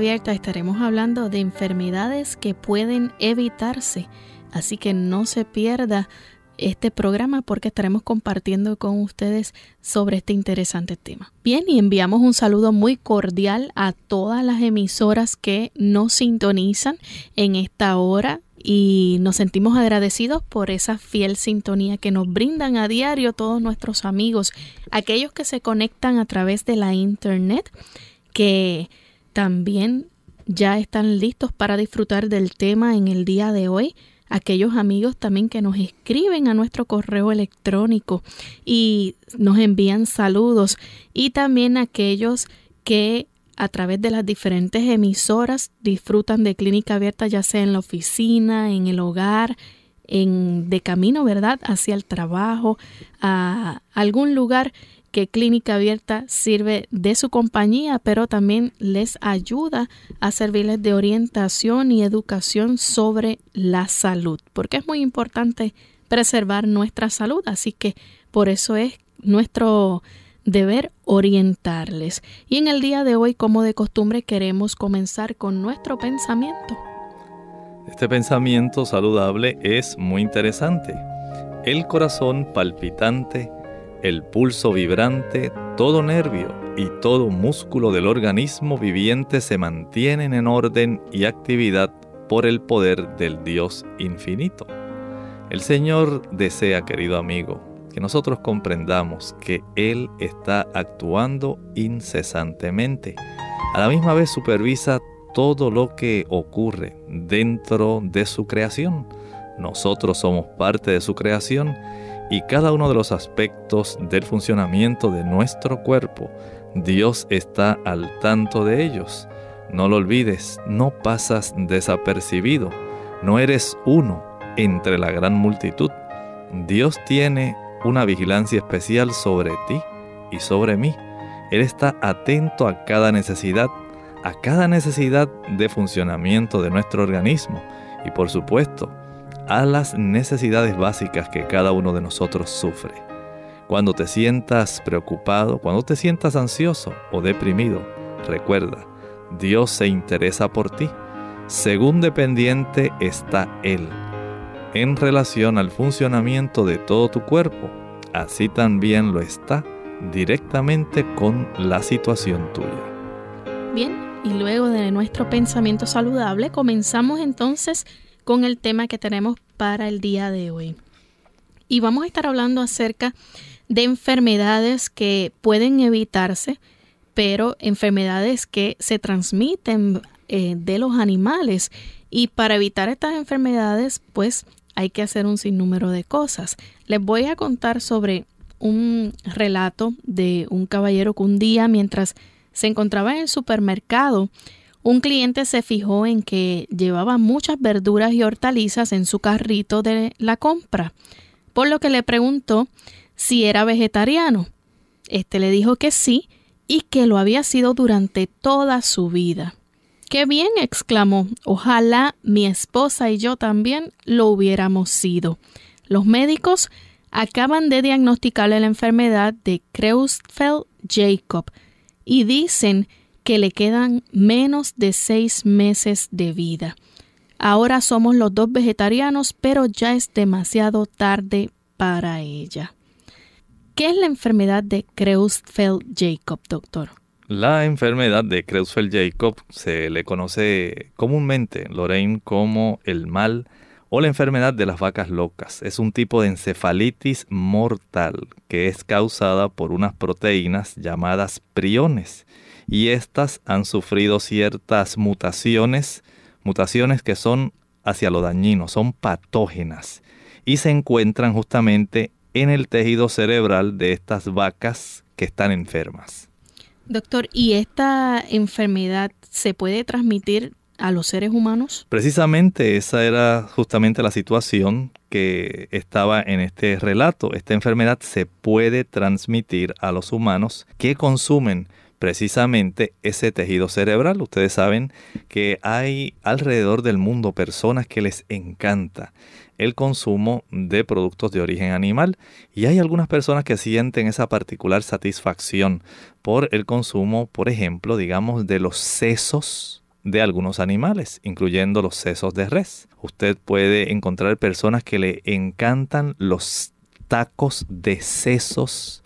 Abierta estaremos hablando de enfermedades que pueden evitarse, así que no se pierda este programa porque estaremos compartiendo con ustedes sobre este interesante tema. Bien, y enviamos un saludo muy cordial a todas las emisoras que nos sintonizan en esta hora y nos sentimos agradecidos por esa fiel sintonía que nos brindan a diario todos nuestros amigos, aquellos que se conectan a través de la internet, que también ya están listos para disfrutar del tema en el día de hoy. Aquellos amigos también que nos escriben a nuestro correo electrónico y nos envían saludos. Y también aquellos que a través de las diferentes emisoras disfrutan de clínica abierta, ya sea en la oficina, en el hogar, en de camino, ¿verdad?, hacia el trabajo, a algún lugar que Clínica Abierta sirve de su compañía, pero también les ayuda a servirles de orientación y educación sobre la salud, porque es muy importante preservar nuestra salud, así que por eso es nuestro deber orientarles. Y en el día de hoy, como de costumbre, queremos comenzar con nuestro pensamiento. Este pensamiento saludable es muy interesante. El corazón palpitante, el pulso vibrante, todo nervio y todo músculo del organismo viviente se mantienen en orden y actividad por el poder del Dios infinito. El Señor desea, querido amigo, que nosotros comprendamos que Él está actuando incesantemente. A la misma vez supervisa todo lo que ocurre dentro de su creación. Nosotros somos parte de su creación y cada uno de los aspectos del funcionamiento de nuestro cuerpo, Dios está al tanto de ellos. No lo olvides, no pasas desapercibido, no eres uno entre la gran multitud. Dios tiene una vigilancia especial sobre ti y sobre mí. Él está atento a cada necesidad, a cada necesidad de funcionamiento de nuestro organismo y por supuesto a las necesidades básicas que cada uno de nosotros sufre. Cuando te sientas preocupado, cuando te sientas ansioso o deprimido, recuerda, Dios se interesa por ti. Según dependiente está Él. En relación al funcionamiento de todo tu cuerpo, así también lo está directamente con la situación tuya. Bien, y luego de nuestro pensamiento saludable, comenzamos entonces con el tema que tenemos para el día de hoy. Y vamos a estar hablando acerca de enfermedades que pueden evitarse, pero enfermedades que se transmiten eh, de los animales. Y para evitar estas enfermedades, pues hay que hacer un sinnúmero de cosas. Les voy a contar sobre un relato de un caballero que un día, mientras se encontraba en el supermercado, un cliente se fijó en que llevaba muchas verduras y hortalizas en su carrito de la compra, por lo que le preguntó si era vegetariano. Este le dijo que sí y que lo había sido durante toda su vida. ¡Qué bien! exclamó. Ojalá mi esposa y yo también lo hubiéramos sido. Los médicos acaban de diagnosticarle la enfermedad de Creutzfeldt-Jacob y dicen que le quedan menos de seis meses de vida. Ahora somos los dos vegetarianos, pero ya es demasiado tarde para ella. ¿Qué es la enfermedad de Creutzfeldt-Jacob, doctor? La enfermedad de Creutzfeldt-Jacob se le conoce comúnmente, Lorraine, como el mal o la enfermedad de las vacas locas. Es un tipo de encefalitis mortal que es causada por unas proteínas llamadas priones y estas han sufrido ciertas mutaciones, mutaciones que son hacia lo dañino, son patógenas y se encuentran justamente en el tejido cerebral de estas vacas que están enfermas. Doctor, ¿y esta enfermedad se puede transmitir a los seres humanos? Precisamente esa era justamente la situación que estaba en este relato. Esta enfermedad se puede transmitir a los humanos que consumen precisamente ese tejido cerebral. Ustedes saben que hay alrededor del mundo personas que les encanta el consumo de productos de origen animal y hay algunas personas que sienten esa particular satisfacción por el consumo, por ejemplo, digamos, de los sesos de algunos animales, incluyendo los sesos de res. Usted puede encontrar personas que le encantan los tacos de sesos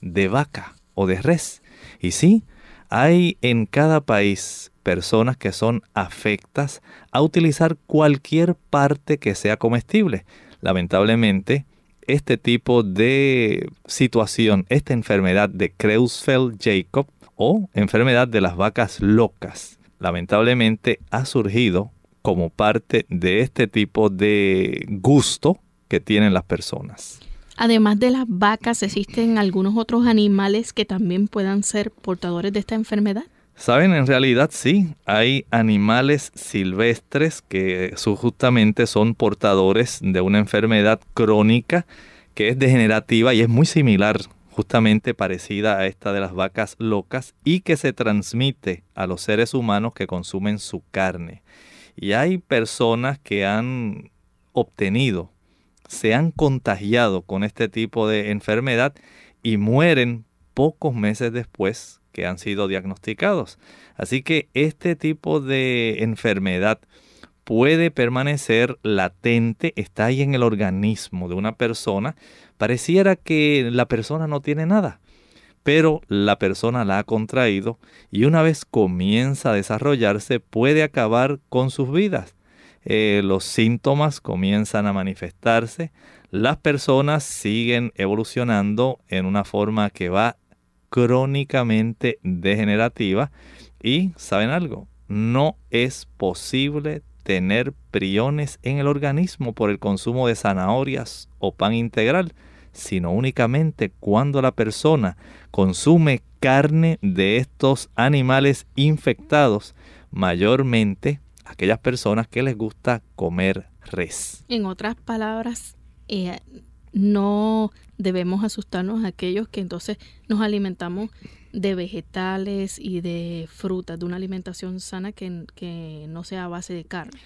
de vaca o de res. Y sí, hay en cada país personas que son afectas a utilizar cualquier parte que sea comestible. Lamentablemente, este tipo de situación, esta enfermedad de Creutzfeldt-Jacob o enfermedad de las vacas locas, lamentablemente ha surgido como parte de este tipo de gusto que tienen las personas. Además de las vacas, ¿existen algunos otros animales que también puedan ser portadores de esta enfermedad? Saben, en realidad sí, hay animales silvestres que justamente son portadores de una enfermedad crónica que es degenerativa y es muy similar, justamente parecida a esta de las vacas locas y que se transmite a los seres humanos que consumen su carne. Y hay personas que han obtenido, se han contagiado con este tipo de enfermedad y mueren pocos meses después que han sido diagnosticados. Así que este tipo de enfermedad puede permanecer latente, está ahí en el organismo de una persona. Pareciera que la persona no tiene nada, pero la persona la ha contraído y una vez comienza a desarrollarse puede acabar con sus vidas. Eh, los síntomas comienzan a manifestarse, las personas siguen evolucionando en una forma que va crónicamente degenerativa y, ¿saben algo? No es posible tener priones en el organismo por el consumo de zanahorias o pan integral, sino únicamente cuando la persona consume carne de estos animales infectados, mayormente aquellas personas que les gusta comer res. En otras palabras, eh, no debemos asustarnos a aquellos que entonces nos alimentamos de vegetales y de frutas, de una alimentación sana que, que no sea a base de carne.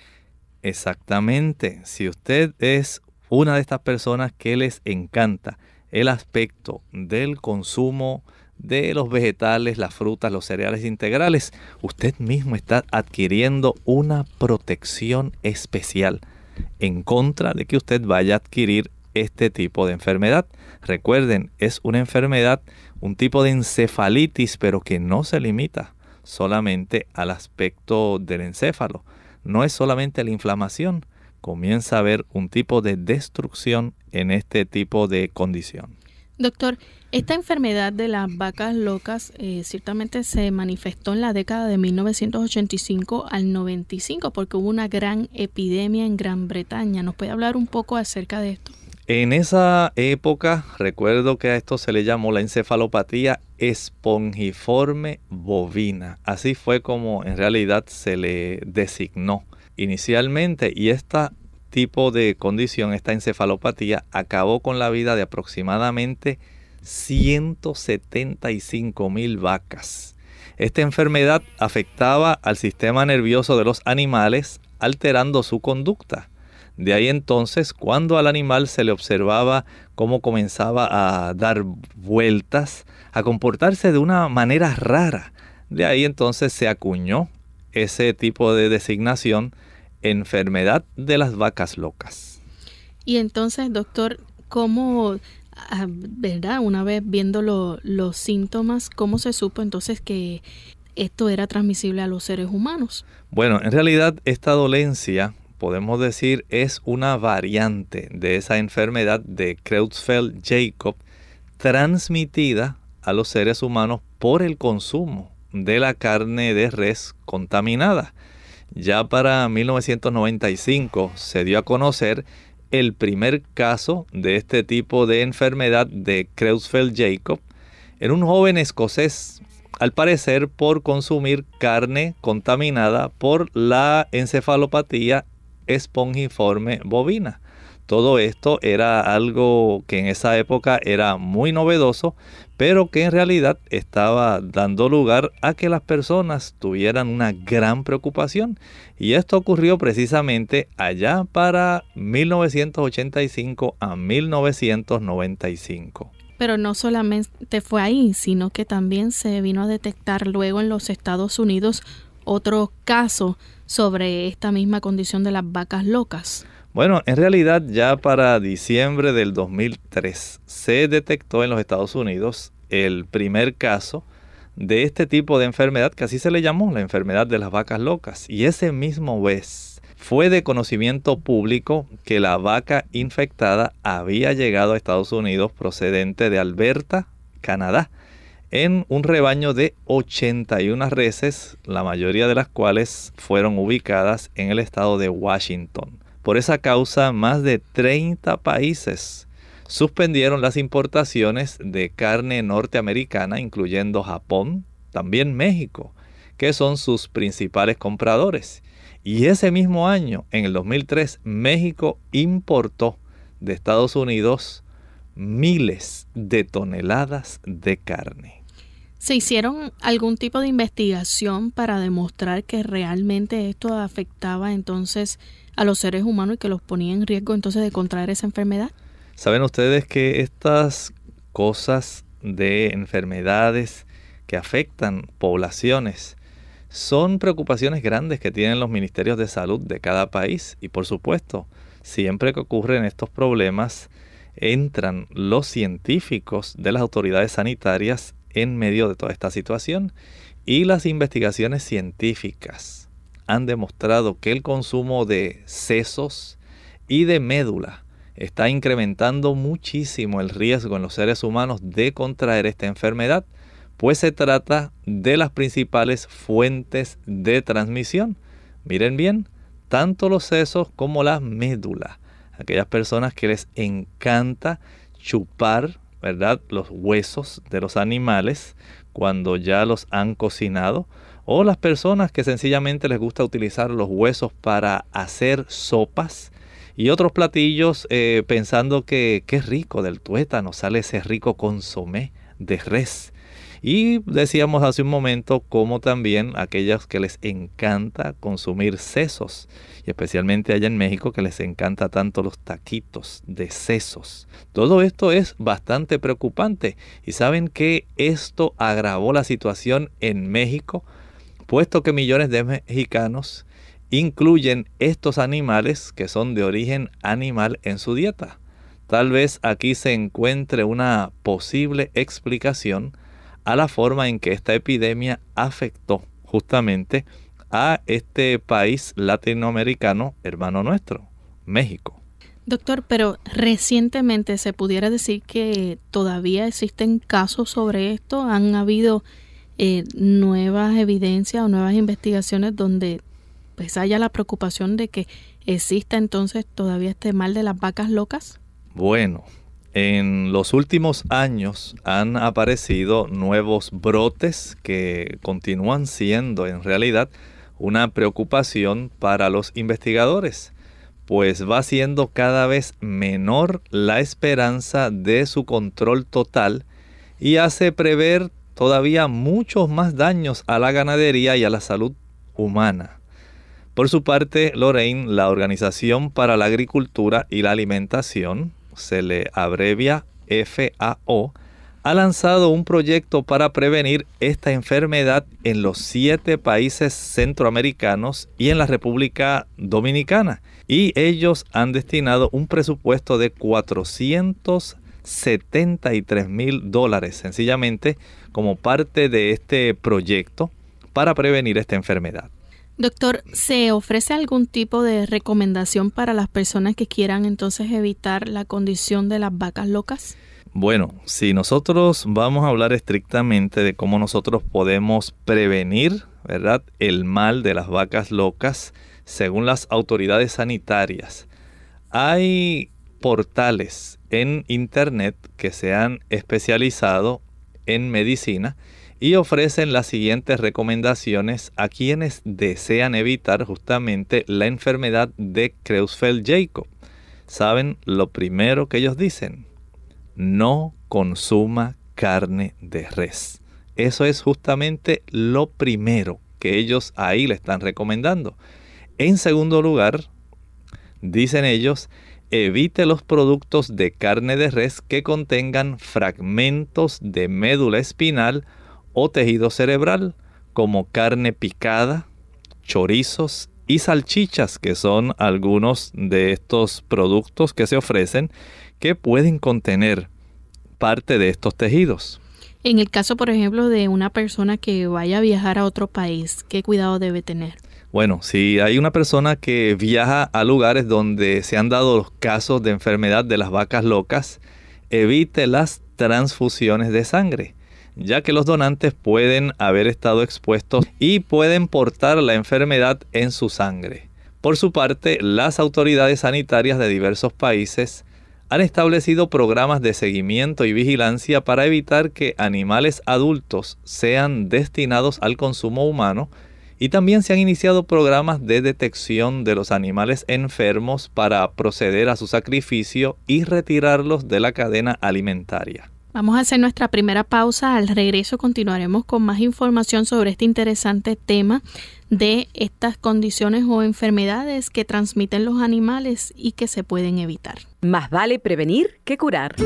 Exactamente. Si usted es una de estas personas que les encanta el aspecto del consumo de los vegetales, las frutas, los cereales integrales, usted mismo está adquiriendo una protección especial en contra de que usted vaya a adquirir este tipo de enfermedad. Recuerden, es una enfermedad, un tipo de encefalitis, pero que no se limita solamente al aspecto del encéfalo. No es solamente la inflamación, comienza a haber un tipo de destrucción en este tipo de condición. Doctor, esta enfermedad de las vacas locas eh, ciertamente se manifestó en la década de 1985 al 95 porque hubo una gran epidemia en Gran Bretaña. ¿Nos puede hablar un poco acerca de esto? En esa época recuerdo que a esto se le llamó la encefalopatía espongiforme bovina. Así fue como en realidad se le designó inicialmente y este tipo de condición, esta encefalopatía, acabó con la vida de aproximadamente 175 mil vacas. Esta enfermedad afectaba al sistema nervioso de los animales alterando su conducta de ahí entonces, cuando al animal se le observaba cómo comenzaba a dar vueltas, a comportarse de una manera rara, de ahí entonces se acuñó ese tipo de designación, enfermedad de las vacas locas. Y entonces, doctor, ¿cómo, ah, verdad, una vez viendo los síntomas, cómo se supo entonces que esto era transmisible a los seres humanos? Bueno, en realidad esta dolencia podemos decir, es una variante de esa enfermedad de Creutzfeldt-Jakob transmitida a los seres humanos por el consumo de la carne de res contaminada. Ya para 1995 se dio a conocer el primer caso de este tipo de enfermedad de Creutzfeldt-Jakob en un joven escocés, al parecer por consumir carne contaminada por la encefalopatía espongiforme bovina. Todo esto era algo que en esa época era muy novedoso, pero que en realidad estaba dando lugar a que las personas tuvieran una gran preocupación. Y esto ocurrió precisamente allá para 1985 a 1995. Pero no solamente fue ahí, sino que también se vino a detectar luego en los Estados Unidos otro caso sobre esta misma condición de las vacas locas. Bueno, en realidad ya para diciembre del 2003 se detectó en los Estados Unidos el primer caso de este tipo de enfermedad que así se le llamó la enfermedad de las vacas locas. Y ese mismo vez fue de conocimiento público que la vaca infectada había llegado a Estados Unidos procedente de Alberta, Canadá, en un rebaño de 81 reses, la mayoría de las cuales fueron ubicadas en el estado de Washington. Por esa causa, más de 30 países suspendieron las importaciones de carne norteamericana, incluyendo Japón, también México, que son sus principales compradores. Y ese mismo año, en el 2003, México importó de Estados Unidos miles de toneladas de carne. ¿Se hicieron algún tipo de investigación para demostrar que realmente esto afectaba entonces a los seres humanos y que los ponía en riesgo entonces de contraer esa enfermedad? Saben ustedes que estas cosas de enfermedades que afectan poblaciones son preocupaciones grandes que tienen los ministerios de salud de cada país y por supuesto, siempre que ocurren estos problemas, entran los científicos de las autoridades sanitarias en medio de toda esta situación y las investigaciones científicas han demostrado que el consumo de sesos y de médula está incrementando muchísimo el riesgo en los seres humanos de contraer esta enfermedad, pues se trata de las principales fuentes de transmisión. Miren bien, tanto los sesos como la médula. Aquellas personas que les encanta chupar, ¿verdad? Los huesos de los animales cuando ya los han cocinado o las personas que sencillamente les gusta utilizar los huesos para hacer sopas y otros platillos eh, pensando que qué rico del tuétano sale ese rico consomé de res. Y decíamos hace un momento como también aquellos que les encanta consumir sesos, y especialmente allá en México que les encanta tanto los taquitos de sesos. Todo esto es bastante preocupante y saben que esto agravó la situación en México puesto que millones de mexicanos incluyen estos animales que son de origen animal en su dieta. Tal vez aquí se encuentre una posible explicación a la forma en que esta epidemia afectó justamente a este país latinoamericano hermano nuestro, México. Doctor, pero recientemente se pudiera decir que todavía existen casos sobre esto, han habido eh, nuevas evidencias o nuevas investigaciones donde pues haya la preocupación de que exista entonces todavía este mal de las vacas locas? Bueno, en los últimos años han aparecido nuevos brotes que continúan siendo en realidad una preocupación para los investigadores, pues va siendo cada vez menor la esperanza de su control total y hace prever todavía muchos más daños a la ganadería y a la salud humana. Por su parte, Lorraine, la Organización para la Agricultura y la Alimentación, se le abrevia FAO, ha lanzado un proyecto para prevenir esta enfermedad en los siete países centroamericanos y en la República Dominicana. Y ellos han destinado un presupuesto de 473 mil dólares sencillamente como parte de este proyecto para prevenir esta enfermedad. Doctor, ¿se ofrece algún tipo de recomendación para las personas que quieran entonces evitar la condición de las vacas locas? Bueno, si nosotros vamos a hablar estrictamente de cómo nosotros podemos prevenir, ¿verdad?, el mal de las vacas locas, según las autoridades sanitarias, hay portales en Internet que se han especializado en medicina y ofrecen las siguientes recomendaciones a quienes desean evitar justamente la enfermedad de Creutzfeldt-Jakob. ¿Saben lo primero que ellos dicen? No consuma carne de res. Eso es justamente lo primero que ellos ahí le están recomendando. En segundo lugar, dicen ellos, evite los productos de carne de res que contengan fragmentos de médula espinal o tejido cerebral, como carne picada, chorizos y salchichas, que son algunos de estos productos que se ofrecen que pueden contener parte de estos tejidos. En el caso, por ejemplo, de una persona que vaya a viajar a otro país, ¿qué cuidado debe tener? Bueno, si hay una persona que viaja a lugares donde se han dado los casos de enfermedad de las vacas locas, evite las transfusiones de sangre, ya que los donantes pueden haber estado expuestos y pueden portar la enfermedad en su sangre. Por su parte, las autoridades sanitarias de diversos países han establecido programas de seguimiento y vigilancia para evitar que animales adultos sean destinados al consumo humano y también se han iniciado programas de detección de los animales enfermos para proceder a su sacrificio y retirarlos de la cadena alimentaria. Vamos a hacer nuestra primera pausa. Al regreso continuaremos con más información sobre este interesante tema de estas condiciones o enfermedades que transmiten los animales y que se pueden evitar. Más vale prevenir que curar.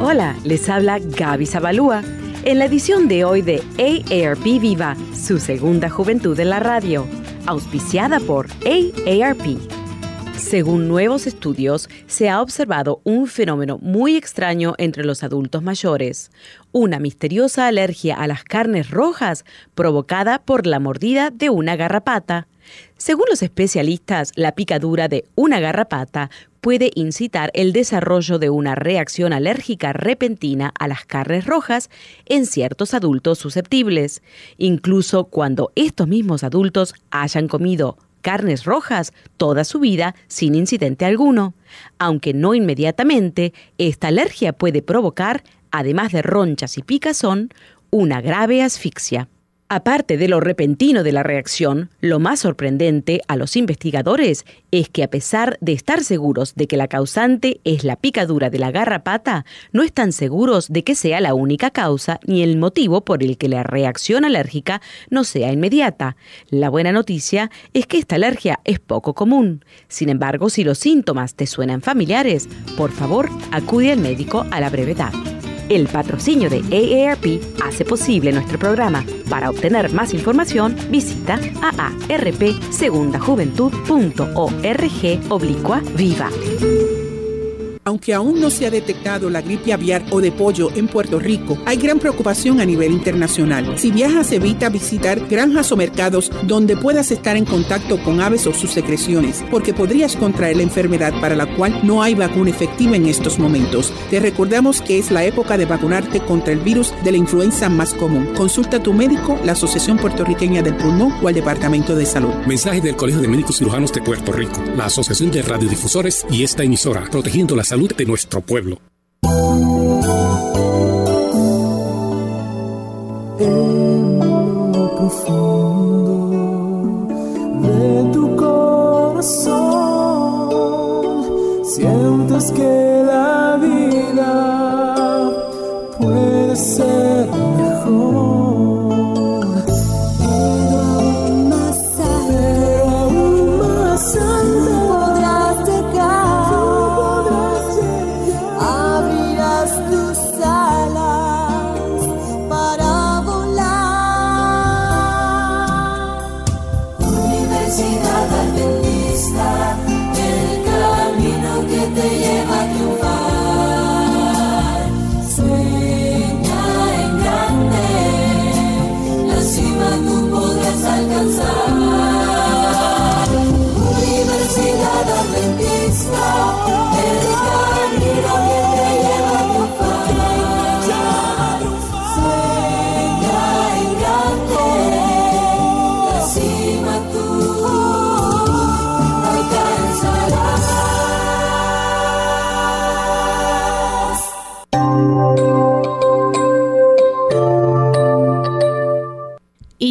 Hola, les habla Gaby Zabalúa en la edición de hoy de AARP Viva, su segunda juventud en la radio, auspiciada por AARP. Según nuevos estudios, se ha observado un fenómeno muy extraño entre los adultos mayores, una misteriosa alergia a las carnes rojas provocada por la mordida de una garrapata. Según los especialistas, la picadura de una garrapata puede incitar el desarrollo de una reacción alérgica repentina a las carnes rojas en ciertos adultos susceptibles, incluso cuando estos mismos adultos hayan comido carnes rojas toda su vida sin incidente alguno, aunque no inmediatamente, esta alergia puede provocar, además de ronchas y picazón, una grave asfixia. Aparte de lo repentino de la reacción, lo más sorprendente a los investigadores es que a pesar de estar seguros de que la causante es la picadura de la garrapata, no están seguros de que sea la única causa ni el motivo por el que la reacción alérgica no sea inmediata. La buena noticia es que esta alergia es poco común. Sin embargo, si los síntomas te suenan familiares, por favor acude al médico a la brevedad. El patrocinio de AARP hace posible nuestro programa. Para obtener más información, visita aarpsegundajuventud.org oblicua viva. Aunque aún no se ha detectado la gripe aviar o de pollo en Puerto Rico, hay gran preocupación a nivel internacional. Si viajas, evita visitar granjas o mercados donde puedas estar en contacto con aves o sus secreciones, porque podrías contraer la enfermedad para la cual no hay vacuna efectiva en estos momentos. Te recordamos que es la época de vacunarte contra el virus de la influenza más común. Consulta a tu médico, la Asociación Puertorriqueña del Pulmón o al Departamento de Salud. Mensaje del Colegio de Médicos Cirujanos de Puerto Rico, la Asociación de Radiodifusores y esta emisora, protegiendo la salud salud de nuestro pueblo.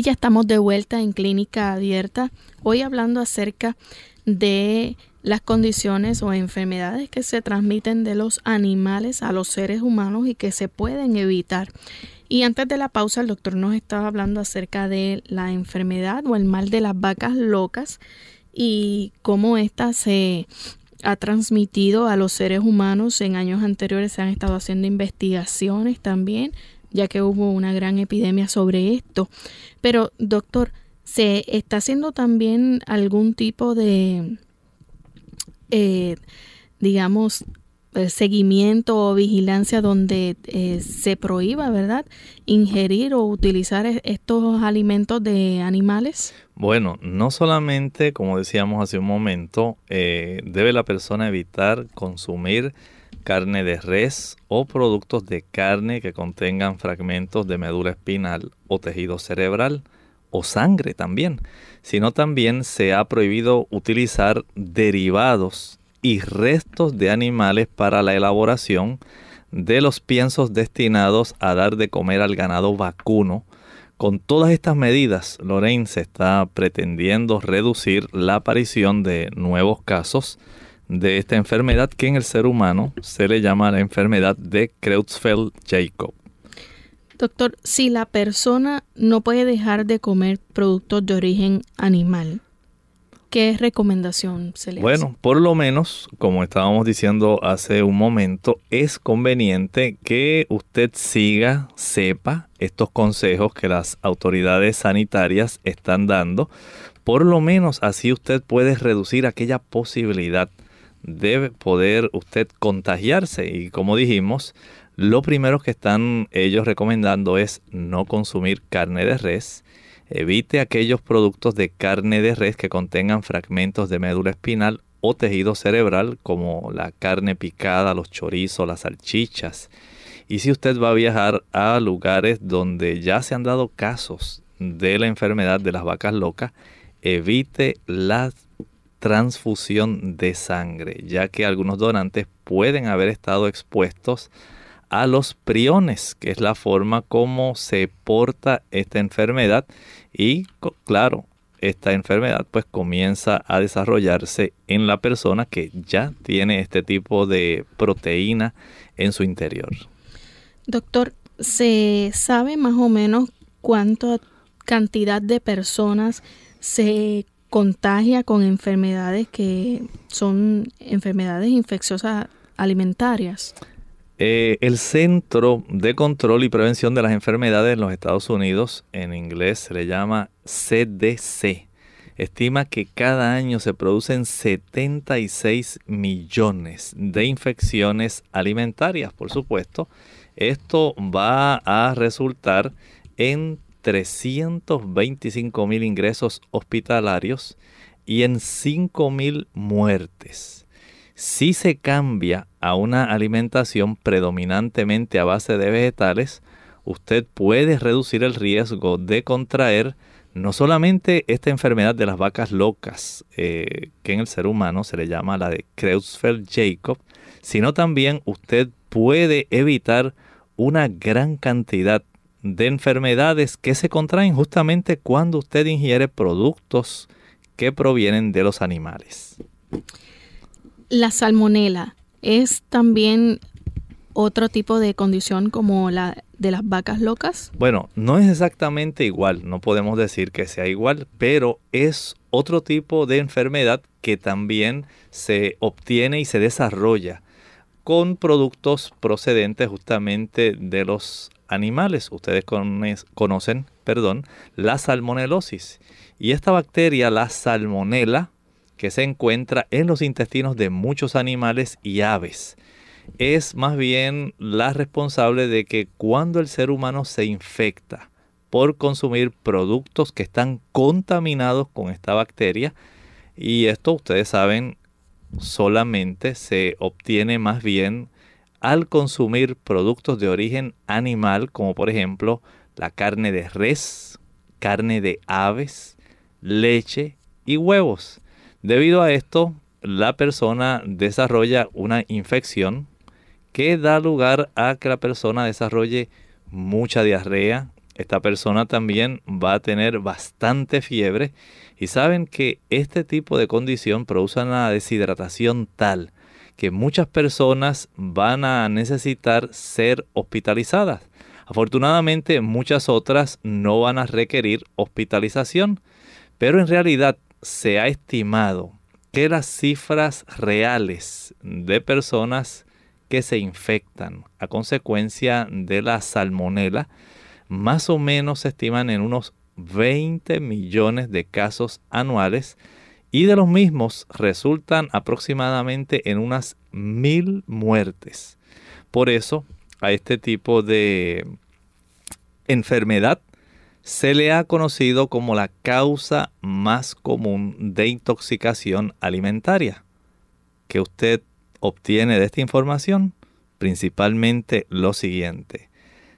Ya estamos de vuelta en clínica abierta, hoy hablando acerca de las condiciones o enfermedades que se transmiten de los animales a los seres humanos y que se pueden evitar. Y antes de la pausa, el doctor nos estaba hablando acerca de la enfermedad o el mal de las vacas locas y cómo ésta se ha transmitido a los seres humanos. En años anteriores se han estado haciendo investigaciones también ya que hubo una gran epidemia sobre esto. Pero, doctor, ¿se está haciendo también algún tipo de, eh, digamos, eh, seguimiento o vigilancia donde eh, se prohíba, ¿verdad?, ingerir o utilizar estos alimentos de animales? Bueno, no solamente, como decíamos hace un momento, debe la persona evitar consumir carne de res o productos de carne que contengan fragmentos de médula espinal o tejido cerebral o sangre también, sino también se ha prohibido utilizar derivados y restos de animales para la elaboración de los piensos destinados a dar de comer al ganado vacuno. Con todas estas medidas, se está pretendiendo reducir la aparición de nuevos casos de esta enfermedad que en el ser humano se le llama la enfermedad de Creutzfeldt-Jakob. Doctor, si la persona no puede dejar de comer productos de origen animal, ¿qué recomendación se le bueno, Bueno, por lo menos, como estábamos diciendo hace un momento, es conveniente que usted siga, sepa estos consejos que las autoridades sanitarias están dando. Por lo menos así usted puede reducir aquella posibilidad debe poder usted contagiarse. Y como dijimos, lo primero que están ellos recomendando es no consumir carne de res. Evite aquellos productos de carne de res que contengan fragmentos de médula espinal o tejido cerebral como la carne picada, los chorizos, las salchichas. Y si usted va a viajar a lugares donde ya se han dado casos de la enfermedad de las vacas locas, evite las transfusión de sangre, ya que algunos donantes pueden haber estado expuestos a los priones, que es la forma como se porta esta enfermedad y claro, esta enfermedad pues comienza a desarrollarse en la persona que ya tiene este tipo de proteína en su interior. Doctor, ¿se sabe más o menos cuánta cantidad de personas se contagia con enfermedades que son enfermedades infecciosas alimentarias. Eh, el Centro de Control y Prevención de las Enfermedades en los Estados Unidos, en inglés se le llama CDC, estima que cada año se producen 76 millones de infecciones alimentarias, por supuesto. Esto va a resultar en 325 mil ingresos hospitalarios y en 5 mil muertes. Si se cambia a una alimentación predominantemente a base de vegetales, usted puede reducir el riesgo de contraer no solamente esta enfermedad de las vacas locas, eh, que en el ser humano se le llama la de Creutzfeldt-Jakob, sino también usted puede evitar una gran cantidad de enfermedades que se contraen justamente cuando usted ingiere productos que provienen de los animales. La salmonela es también otro tipo de condición como la de las vacas locas? Bueno, no es exactamente igual, no podemos decir que sea igual, pero es otro tipo de enfermedad que también se obtiene y se desarrolla con productos procedentes justamente de los animales. Ustedes conocen, perdón, la salmonelosis. Y esta bacteria, la salmonela, que se encuentra en los intestinos de muchos animales y aves, es más bien la responsable de que cuando el ser humano se infecta por consumir productos que están contaminados con esta bacteria. Y esto ustedes saben, solamente se obtiene más bien al consumir productos de origen animal, como por ejemplo la carne de res, carne de aves, leche y huevos. Debido a esto, la persona desarrolla una infección que da lugar a que la persona desarrolle mucha diarrea. Esta persona también va a tener bastante fiebre y saben que este tipo de condición produce una deshidratación tal que muchas personas van a necesitar ser hospitalizadas. Afortunadamente muchas otras no van a requerir hospitalización, pero en realidad se ha estimado que las cifras reales de personas que se infectan a consecuencia de la salmonela más o menos se estiman en unos 20 millones de casos anuales y de los mismos resultan aproximadamente en unas mil muertes. Por eso a este tipo de enfermedad se le ha conocido como la causa más común de intoxicación alimentaria. ¿Qué usted obtiene de esta información? Principalmente lo siguiente.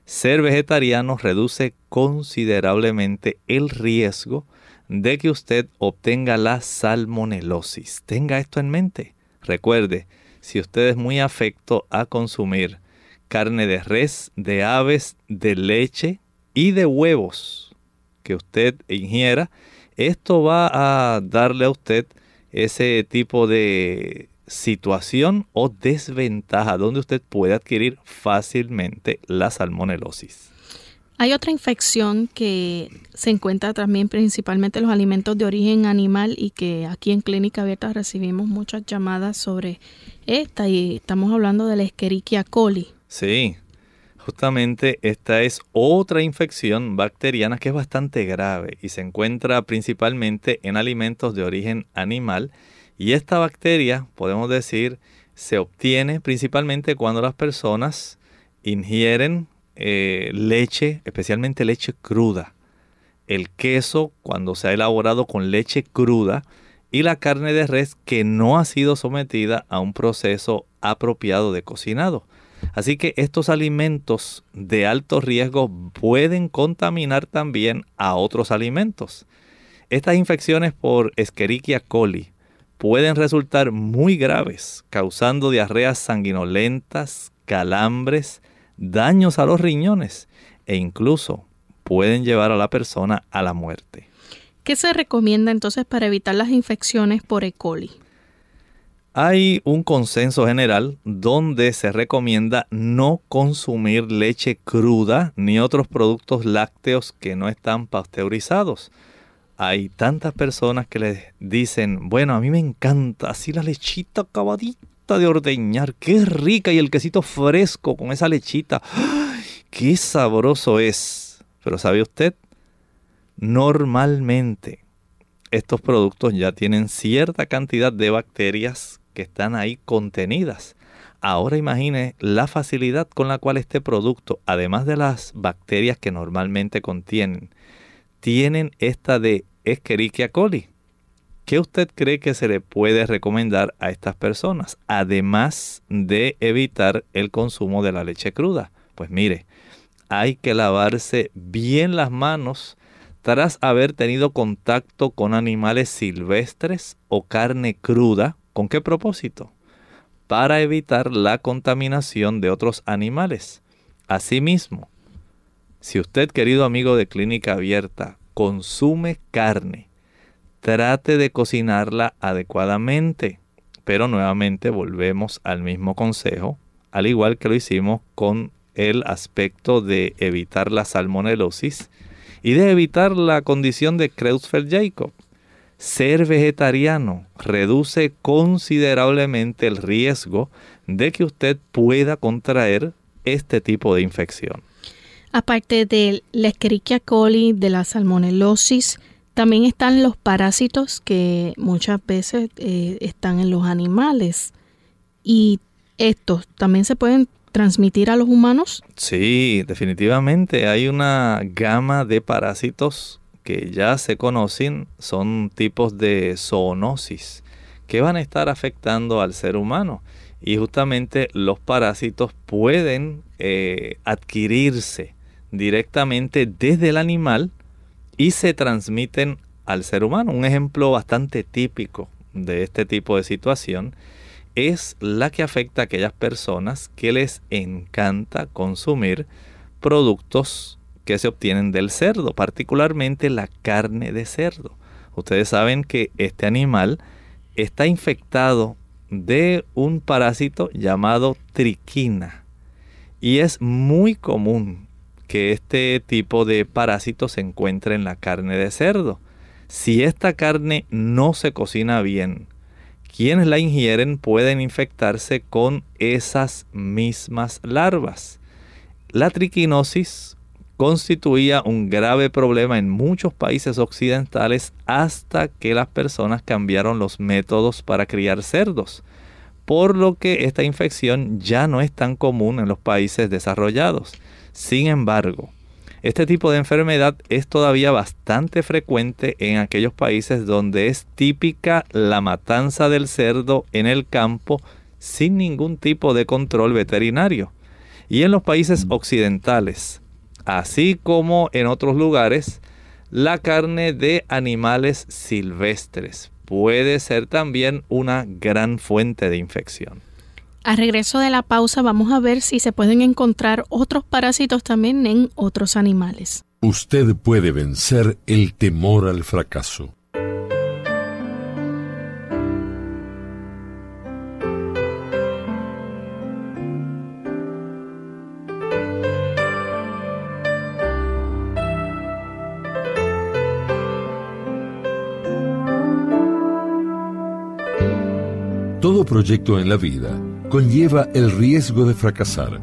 Ser vegetariano reduce considerablemente el riesgo de que usted obtenga la salmonelosis. Tenga esto en mente. Recuerde, si usted es muy afecto a consumir carne de res, de aves, de leche y de huevos que usted ingiera, esto va a darle a usted ese tipo de situación o desventaja donde usted puede adquirir fácilmente la salmonelosis. Hay otra infección que se encuentra también principalmente en los alimentos de origen animal y que aquí en Clínica Abierta recibimos muchas llamadas sobre esta y estamos hablando de la Escherichia coli. Sí, justamente esta es otra infección bacteriana que es bastante grave y se encuentra principalmente en alimentos de origen animal y esta bacteria, podemos decir, se obtiene principalmente cuando las personas ingieren eh, leche, especialmente leche cruda. El queso cuando se ha elaborado con leche cruda y la carne de res que no ha sido sometida a un proceso apropiado de cocinado. Así que estos alimentos de alto riesgo pueden contaminar también a otros alimentos. Estas infecciones por Escherichia coli pueden resultar muy graves, causando diarreas sanguinolentas, calambres, daños a los riñones e incluso pueden llevar a la persona a la muerte. ¿Qué se recomienda entonces para evitar las infecciones por E. coli? Hay un consenso general donde se recomienda no consumir leche cruda ni otros productos lácteos que no están pasteurizados. Hay tantas personas que les dicen, bueno, a mí me encanta así la lechita acabadita de ordeñar, qué rica y el quesito fresco con esa lechita, qué sabroso es. Pero ¿sabe usted? Normalmente estos productos ya tienen cierta cantidad de bacterias que están ahí contenidas. Ahora imagine la facilidad con la cual este producto, además de las bacterias que normalmente contienen, tienen esta de Escherichia coli. ¿Qué usted cree que se le puede recomendar a estas personas, además de evitar el consumo de la leche cruda? Pues mire, hay que lavarse bien las manos tras haber tenido contacto con animales silvestres o carne cruda. ¿Con qué propósito? Para evitar la contaminación de otros animales. Asimismo, si usted, querido amigo de Clínica Abierta, consume carne, trate de cocinarla adecuadamente. Pero nuevamente volvemos al mismo consejo, al igual que lo hicimos con el aspecto de evitar la salmonelosis y de evitar la condición de Creutzfeldt-Jakob. Ser vegetariano reduce considerablemente el riesgo de que usted pueda contraer este tipo de infección. Aparte de la Escherichia coli, de la salmonelosis, también están los parásitos que muchas veces eh, están en los animales y estos también se pueden transmitir a los humanos? Sí, definitivamente. Hay una gama de parásitos que ya se conocen, son tipos de zoonosis que van a estar afectando al ser humano. Y justamente los parásitos pueden eh, adquirirse directamente desde el animal y se transmiten al ser humano. Un ejemplo bastante típico de este tipo de situación es la que afecta a aquellas personas que les encanta consumir productos que se obtienen del cerdo, particularmente la carne de cerdo. Ustedes saben que este animal está infectado de un parásito llamado triquina y es muy común que este tipo de parásito se encuentre en la carne de cerdo. Si esta carne no se cocina bien, quienes la ingieren pueden infectarse con esas mismas larvas. La triquinosis constituía un grave problema en muchos países occidentales hasta que las personas cambiaron los métodos para criar cerdos, por lo que esta infección ya no es tan común en los países desarrollados. Sin embargo, este tipo de enfermedad es todavía bastante frecuente en aquellos países donde es típica la matanza del cerdo en el campo sin ningún tipo de control veterinario. Y en los países occidentales, así como en otros lugares, la carne de animales silvestres puede ser también una gran fuente de infección. A regreso de la pausa vamos a ver si se pueden encontrar otros parásitos también en otros animales. Usted puede vencer el temor al fracaso. Todo proyecto en la vida conlleva el riesgo de fracasar,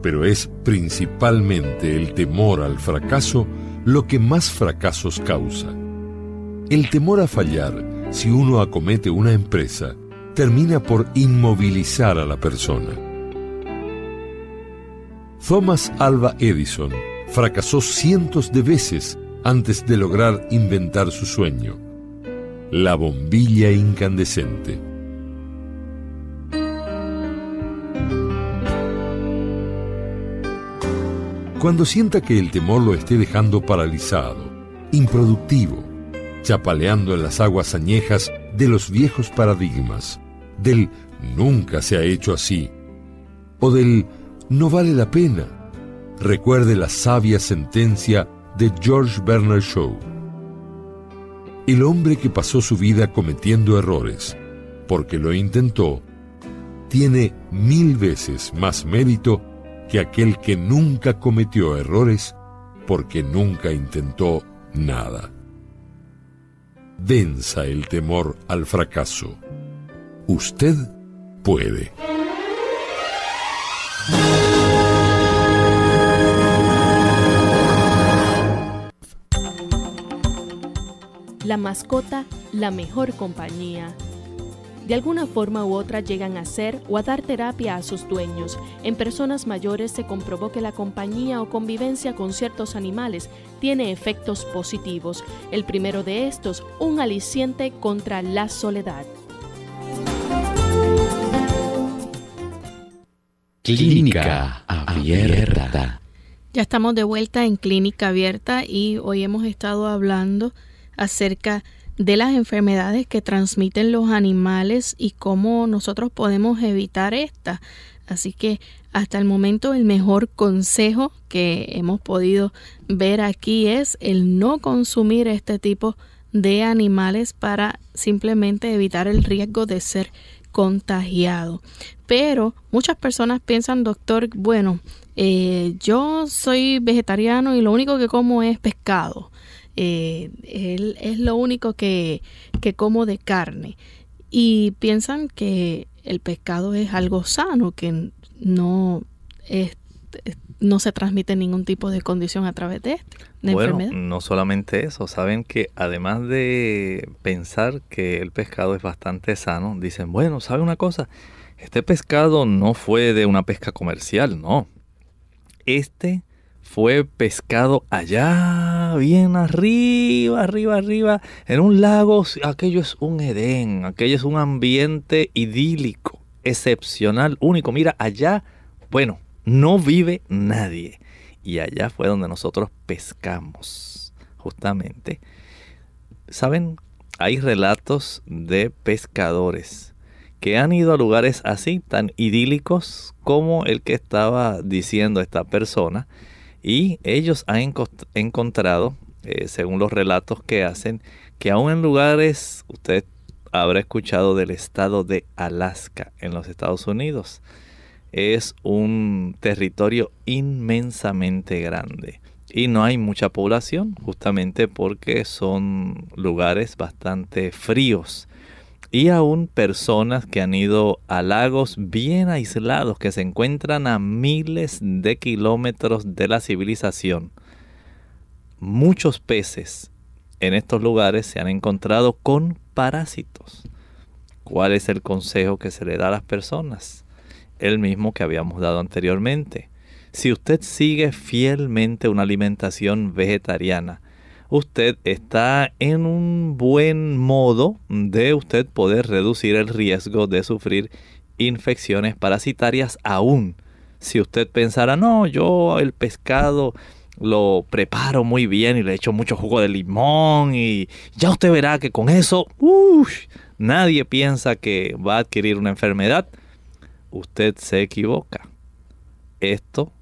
pero es principalmente el temor al fracaso lo que más fracasos causa. El temor a fallar, si uno acomete una empresa, termina por inmovilizar a la persona. Thomas Alva Edison fracasó cientos de veces antes de lograr inventar su sueño, la bombilla incandescente. Cuando sienta que el temor lo esté dejando paralizado, improductivo, chapaleando en las aguas añejas de los viejos paradigmas, del nunca se ha hecho así, o del no vale la pena, recuerde la sabia sentencia de George Bernard Shaw. El hombre que pasó su vida cometiendo errores, porque lo intentó, tiene mil veces más mérito que aquel que nunca cometió errores porque nunca intentó nada. Densa el temor al fracaso. Usted puede. La mascota, la mejor compañía de alguna forma u otra llegan a ser o a dar terapia a sus dueños. En personas mayores se comprobó que la compañía o convivencia con ciertos animales tiene efectos positivos. El primero de estos, un aliciente contra la soledad. Clínica abierta. Ya estamos de vuelta en Clínica Abierta y hoy hemos estado hablando acerca de de las enfermedades que transmiten los animales y cómo nosotros podemos evitar estas. Así que hasta el momento el mejor consejo que hemos podido ver aquí es el no consumir este tipo de animales para simplemente evitar el riesgo de ser contagiado. Pero muchas personas piensan, doctor, bueno, eh, yo soy vegetariano y lo único que como es pescado eh, él es lo único que, que como de carne. Y piensan que el pescado es algo sano, que no no se transmite ningún tipo de condición a través de, esto, bueno, No solamente eso, saben que además de pensar que el pescado es bastante sano, dicen, bueno, ¿sabe una cosa? Este pescado no fue de una pesca comercial, no. Este fue pescado allá, bien arriba, arriba, arriba, en un lago. Aquello es un Edén, aquello es un ambiente idílico, excepcional, único. Mira, allá, bueno, no vive nadie. Y allá fue donde nosotros pescamos, justamente. ¿Saben? Hay relatos de pescadores que han ido a lugares así, tan idílicos como el que estaba diciendo esta persona, y ellos han encontrado, eh, según los relatos que hacen, que aún en lugares, usted habrá escuchado del estado de Alaska en los Estados Unidos, es un territorio inmensamente grande. Y no hay mucha población justamente porque son lugares bastante fríos y aún personas que han ido a lagos bien aislados que se encuentran a miles de kilómetros de la civilización. Muchos peces en estos lugares se han encontrado con parásitos. ¿Cuál es el consejo que se le da a las personas? El mismo que habíamos dado anteriormente. Si usted sigue fielmente una alimentación vegetariana, usted está en un buen modo de usted poder reducir el riesgo de sufrir infecciones parasitarias aún. Si usted pensara, no, yo el pescado lo preparo muy bien y le echo mucho jugo de limón y ya usted verá que con eso nadie piensa que va a adquirir una enfermedad. Usted se equivoca. Esto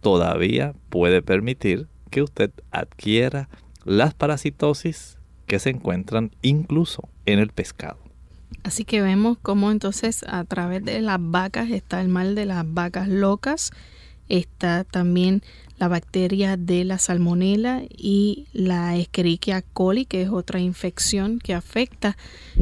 todavía puede permitir que usted adquiera las parasitosis que se encuentran incluso en el pescado. Así que vemos cómo entonces a través de las vacas está el mal de las vacas locas, está también la bacteria de la salmonela y la Escherichia coli, que es otra infección que afecta,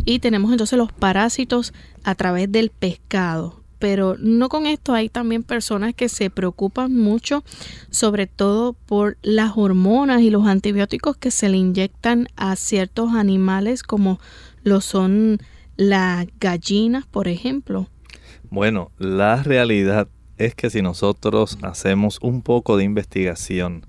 y tenemos entonces los parásitos a través del pescado pero no con esto hay también personas que se preocupan mucho sobre todo por las hormonas y los antibióticos que se le inyectan a ciertos animales como lo son las gallinas, por ejemplo. Bueno, la realidad es que si nosotros hacemos un poco de investigación,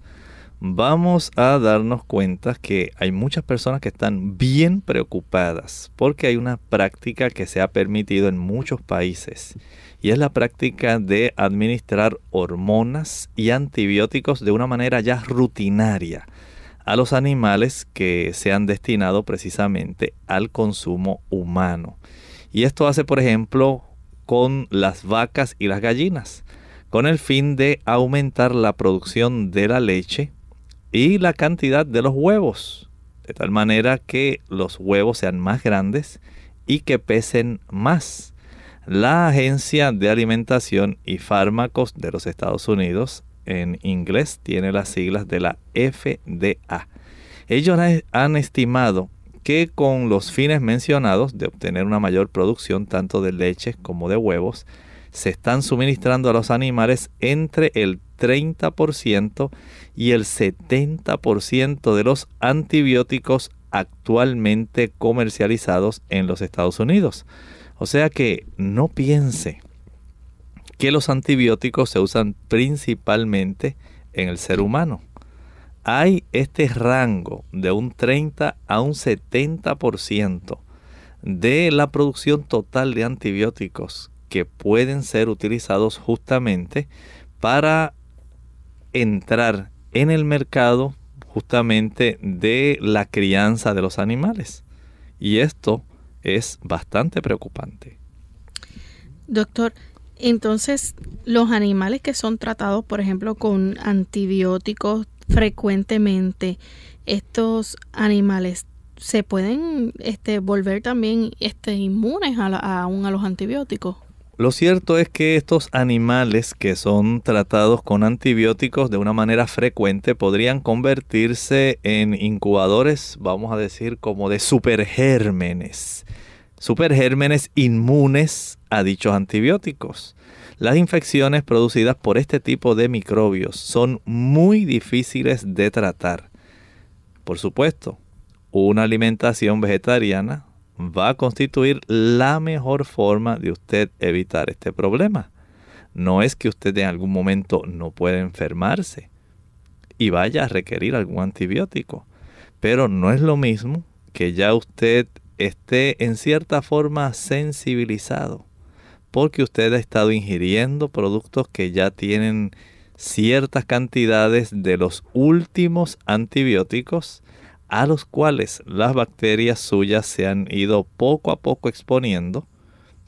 vamos a darnos cuenta que hay muchas personas que están bien preocupadas porque hay una práctica que se ha permitido en muchos países y es la práctica de administrar hormonas y antibióticos de una manera ya rutinaria a los animales que se han destinado precisamente al consumo humano. Y esto hace, por ejemplo, con las vacas y las gallinas, con el fin de aumentar la producción de la leche y la cantidad de los huevos, de tal manera que los huevos sean más grandes y que pesen más. La Agencia de Alimentación y Fármacos de los Estados Unidos, en inglés, tiene las siglas de la FDA. Ellos han estimado que con los fines mencionados de obtener una mayor producción tanto de leche como de huevos, se están suministrando a los animales entre el 30% y el 70% de los antibióticos actualmente comercializados en los Estados Unidos. O sea que no piense que los antibióticos se usan principalmente en el ser humano. Hay este rango de un 30 a un 70% de la producción total de antibióticos que pueden ser utilizados justamente para entrar en el mercado justamente de la crianza de los animales. Y esto es bastante preocupante. Doctor, entonces los animales que son tratados, por ejemplo, con antibióticos frecuentemente, estos animales se pueden este, volver también este, inmunes a, aún a los antibióticos. Lo cierto es que estos animales que son tratados con antibióticos de una manera frecuente podrían convertirse en incubadores, vamos a decir, como de supergérmenes. Supergérmenes inmunes a dichos antibióticos. Las infecciones producidas por este tipo de microbios son muy difíciles de tratar. Por supuesto, una alimentación vegetariana va a constituir la mejor forma de usted evitar este problema. No es que usted en algún momento no pueda enfermarse y vaya a requerir algún antibiótico, pero no es lo mismo que ya usted esté en cierta forma sensibilizado, porque usted ha estado ingiriendo productos que ya tienen ciertas cantidades de los últimos antibióticos a los cuales las bacterias suyas se han ido poco a poco exponiendo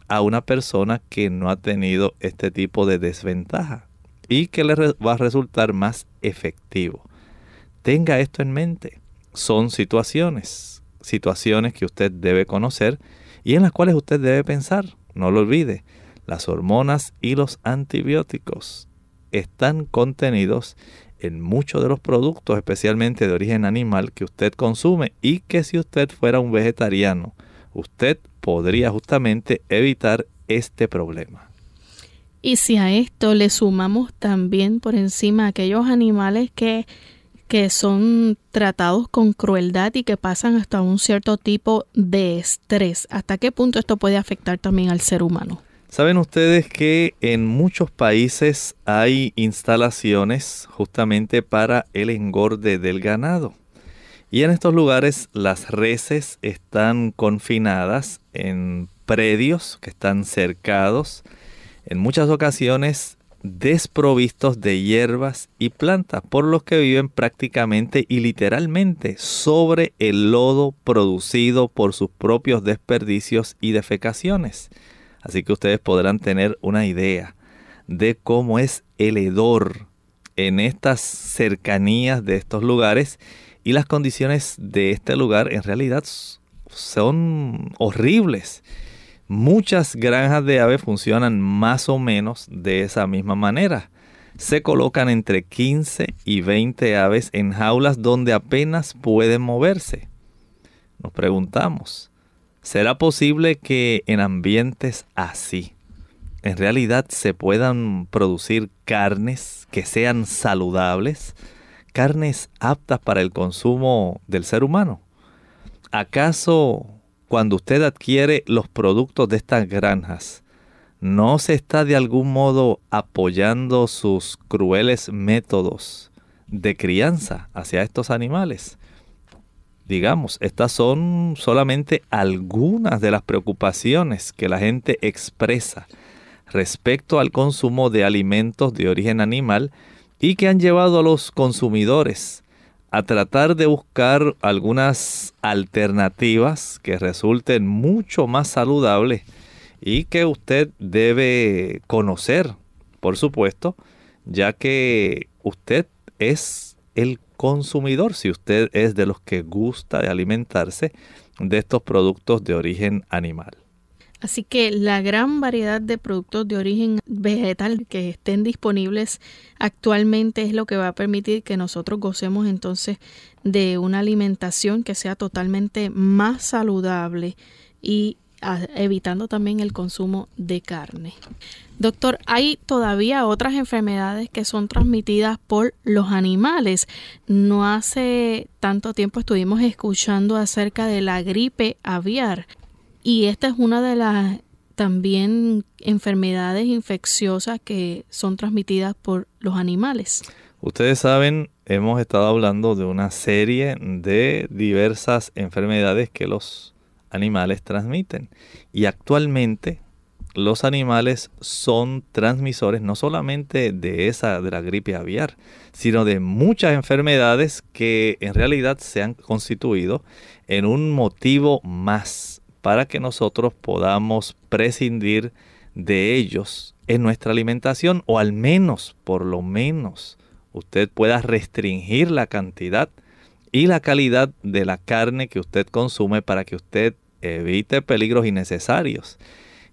a una persona que no ha tenido este tipo de desventaja y que le va a resultar más efectivo. Tenga esto en mente. Son situaciones, situaciones que usted debe conocer y en las cuales usted debe pensar. No lo olvide, las hormonas y los antibióticos están contenidos en muchos de los productos, especialmente de origen animal, que usted consume y que si usted fuera un vegetariano, usted podría justamente evitar este problema. Y si a esto le sumamos también por encima aquellos animales que, que son tratados con crueldad y que pasan hasta un cierto tipo de estrés, ¿hasta qué punto esto puede afectar también al ser humano? Saben ustedes que en muchos países hay instalaciones justamente para el engorde del ganado. Y en estos lugares las reses están confinadas en predios que están cercados, en muchas ocasiones desprovistos de hierbas y plantas, por los que viven prácticamente y literalmente sobre el lodo producido por sus propios desperdicios y defecaciones. Así que ustedes podrán tener una idea de cómo es el hedor en estas cercanías de estos lugares y las condiciones de este lugar en realidad son horribles. Muchas granjas de aves funcionan más o menos de esa misma manera. Se colocan entre 15 y 20 aves en jaulas donde apenas pueden moverse. Nos preguntamos, ¿Será posible que en ambientes así, en realidad se puedan producir carnes que sean saludables, carnes aptas para el consumo del ser humano? ¿Acaso cuando usted adquiere los productos de estas granjas, no se está de algún modo apoyando sus crueles métodos de crianza hacia estos animales? Digamos, estas son solamente algunas de las preocupaciones que la gente expresa respecto al consumo de alimentos de origen animal y que han llevado a los consumidores a tratar de buscar algunas alternativas que resulten mucho más saludables y que usted debe conocer, por supuesto, ya que usted es el consumidor, si usted es de los que gusta de alimentarse de estos productos de origen animal. Así que la gran variedad de productos de origen vegetal que estén disponibles actualmente es lo que va a permitir que nosotros gocemos entonces de una alimentación que sea totalmente más saludable y evitando también el consumo de carne. Doctor, hay todavía otras enfermedades que son transmitidas por los animales. No hace tanto tiempo estuvimos escuchando acerca de la gripe aviar y esta es una de las también enfermedades infecciosas que son transmitidas por los animales. Ustedes saben, hemos estado hablando de una serie de diversas enfermedades que los animales transmiten. Y actualmente los animales son transmisores no solamente de esa de la gripe aviar, sino de muchas enfermedades que en realidad se han constituido en un motivo más para que nosotros podamos prescindir de ellos en nuestra alimentación o al menos, por lo menos, usted pueda restringir la cantidad y la calidad de la carne que usted consume para que usted evite peligros innecesarios.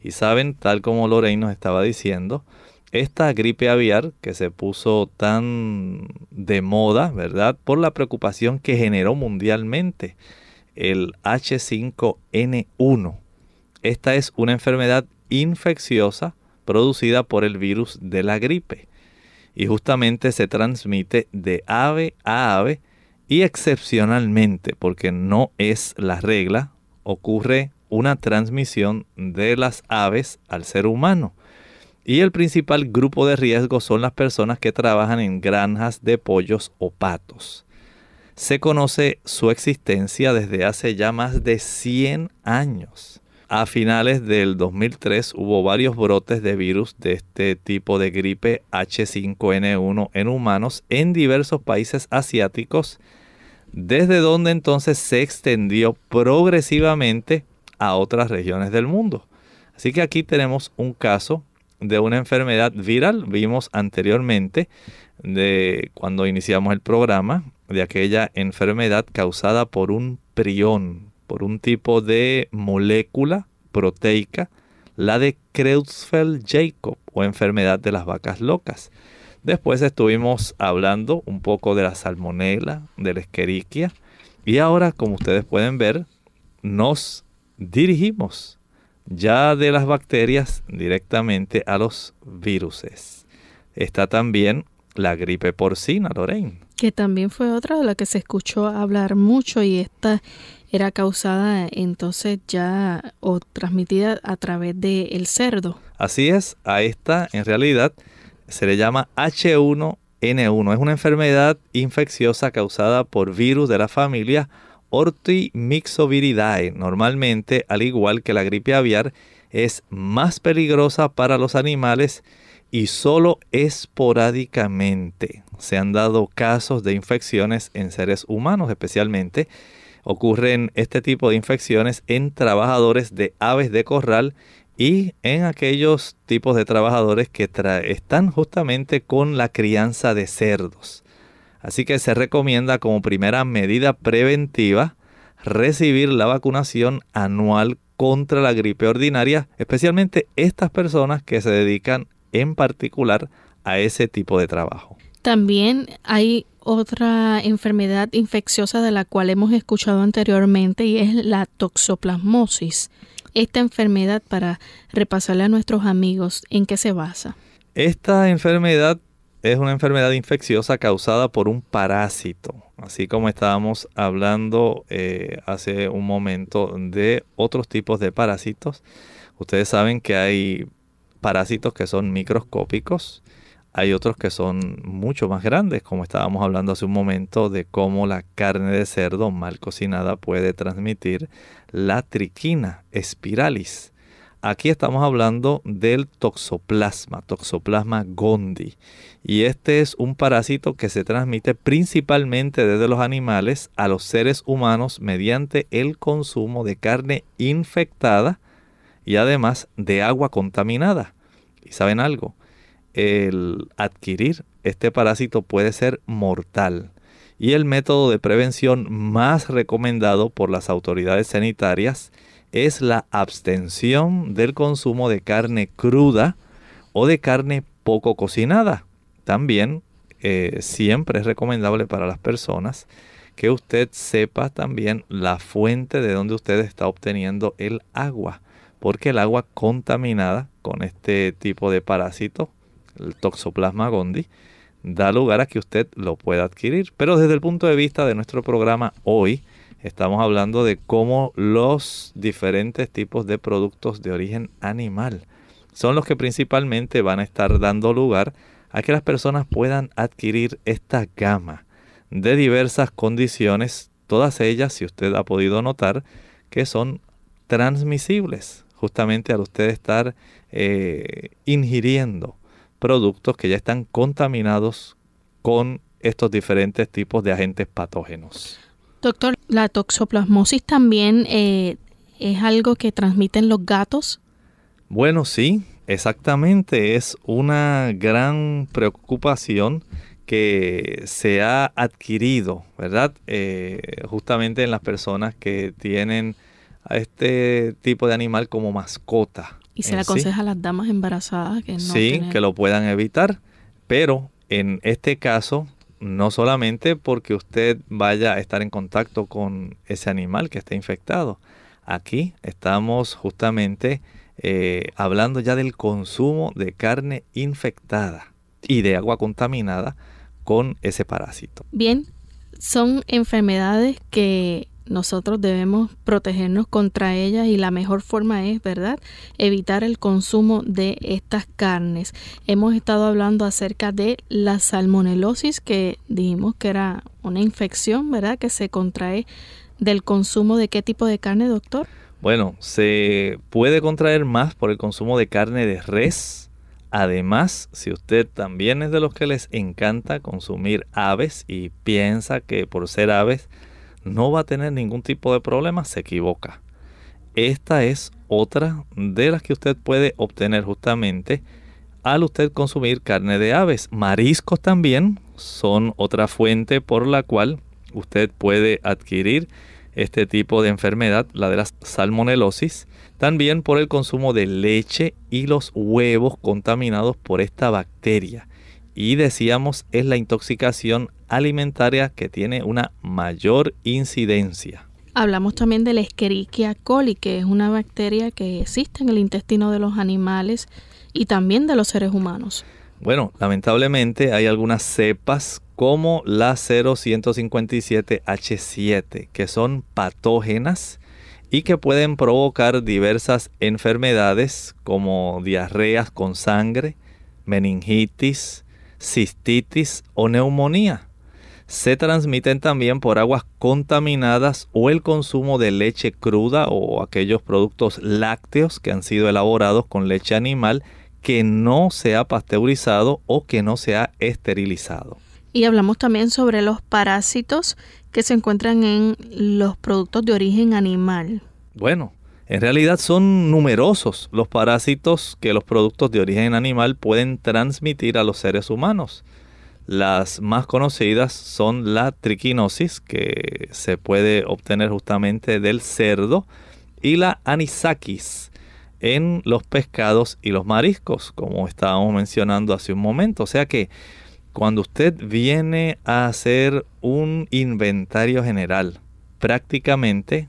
Y saben, tal como Lorraine nos estaba diciendo, esta gripe aviar que se puso tan de moda, ¿verdad? Por la preocupación que generó mundialmente el H5N1. Esta es una enfermedad infecciosa producida por el virus de la gripe y justamente se transmite de ave a ave y excepcionalmente, porque no es la regla, ocurre una transmisión de las aves al ser humano. Y el principal grupo de riesgo son las personas que trabajan en granjas de pollos o patos. Se conoce su existencia desde hace ya más de 100 años. A finales del 2003 hubo varios brotes de virus de este tipo de gripe H5N1 en humanos en diversos países asiáticos, desde donde entonces se extendió progresivamente a otras regiones del mundo. Así que aquí tenemos un caso de una enfermedad viral. Vimos anteriormente de cuando iniciamos el programa de aquella enfermedad causada por un prión, por un tipo de molécula proteica, la de Creutzfeldt-Jakob o enfermedad de las vacas locas. Después estuvimos hablando un poco de la salmonela, de la escherichia y ahora, como ustedes pueden ver, nos dirigimos ya de las bacterias directamente a los viruses. Está también la gripe porcina, Lorraine. Que también fue otra de la que se escuchó hablar mucho y esta era causada entonces ya o transmitida a través del el cerdo. Así es, a esta en realidad se le llama H1N1. Es una enfermedad infecciosa causada por virus de la familia Orthomyxoviridae. Normalmente, al igual que la gripe aviar, es más peligrosa para los animales y solo esporádicamente se han dado casos de infecciones en seres humanos, especialmente ocurren este tipo de infecciones en trabajadores de aves de corral y en aquellos tipos de trabajadores que están justamente con la crianza de cerdos. Así que se recomienda como primera medida preventiva recibir la vacunación anual contra la gripe ordinaria, especialmente estas personas que se dedican en particular a ese tipo de trabajo. También hay otra enfermedad infecciosa de la cual hemos escuchado anteriormente y es la toxoplasmosis. Esta enfermedad, para repasarle a nuestros amigos, ¿en qué se basa? Esta enfermedad es una enfermedad infecciosa causada por un parásito, así como estábamos hablando eh, hace un momento de otros tipos de parásitos. Ustedes saben que hay parásitos que son microscópicos, hay otros que son mucho más grandes, como estábamos hablando hace un momento de cómo la carne de cerdo mal cocinada puede transmitir la triquina spiralis. Aquí estamos hablando del toxoplasma, toxoplasma gondii. Y este es un parásito que se transmite principalmente desde los animales a los seres humanos mediante el consumo de carne infectada y además de agua contaminada. ¿Y saben algo? El adquirir este parásito puede ser mortal. Y el método de prevención más recomendado por las autoridades sanitarias es la abstención del consumo de carne cruda o de carne poco cocinada. También eh, siempre es recomendable para las personas que usted sepa también la fuente de donde usted está obteniendo el agua, porque el agua contaminada con este tipo de parásito, el Toxoplasma gondii, da lugar a que usted lo pueda adquirir. Pero desde el punto de vista de nuestro programa hoy, estamos hablando de cómo los diferentes tipos de productos de origen animal son los que principalmente van a estar dando lugar a que las personas puedan adquirir esta gama de diversas condiciones, todas ellas, si usted ha podido notar, que son transmisibles, justamente al usted estar eh, ingiriendo productos que ya están contaminados con estos diferentes tipos de agentes patógenos. Doctor, ¿la toxoplasmosis también eh, es algo que transmiten los gatos? Bueno, sí, exactamente. Es una gran preocupación que se ha adquirido, ¿verdad? Eh, justamente en las personas que tienen a este tipo de animal como mascota. Y se le aconseja a las damas embarazadas que no. Sí, que lo puedan evitar, pero en este caso no solamente porque usted vaya a estar en contacto con ese animal que está infectado. Aquí estamos justamente eh, hablando ya del consumo de carne infectada y de agua contaminada con ese parásito. Bien, son enfermedades que nosotros debemos protegernos contra ellas y la mejor forma es, ¿verdad?, evitar el consumo de estas carnes. Hemos estado hablando acerca de la salmonelosis, que dijimos que era una infección, ¿verdad?, que se contrae del consumo de qué tipo de carne, doctor? Bueno, se puede contraer más por el consumo de carne de res. Además, si usted también es de los que les encanta consumir aves y piensa que por ser aves no va a tener ningún tipo de problema, se equivoca. Esta es otra de las que usted puede obtener justamente al usted consumir carne de aves. Mariscos también son otra fuente por la cual usted puede adquirir este tipo de enfermedad, la de la salmonelosis, también por el consumo de leche y los huevos contaminados por esta bacteria. Y decíamos, es la intoxicación alimentaria que tiene una mayor incidencia. Hablamos también de la Escherichia coli, que es una bacteria que existe en el intestino de los animales y también de los seres humanos. Bueno, lamentablemente hay algunas cepas como la 0157H7 que son patógenas y que pueden provocar diversas enfermedades como diarreas con sangre, meningitis, cistitis o neumonía. Se transmiten también por aguas contaminadas o el consumo de leche cruda o aquellos productos lácteos que han sido elaborados con leche animal que no se ha pasteurizado o que no se ha esterilizado. Y hablamos también sobre los parásitos que se encuentran en los productos de origen animal. Bueno, en realidad son numerosos los parásitos que los productos de origen animal pueden transmitir a los seres humanos. Las más conocidas son la triquinosis, que se puede obtener justamente del cerdo, y la anisakis, en los pescados y los mariscos, como estábamos mencionando hace un momento. O sea que cuando usted viene a hacer un inventario general, prácticamente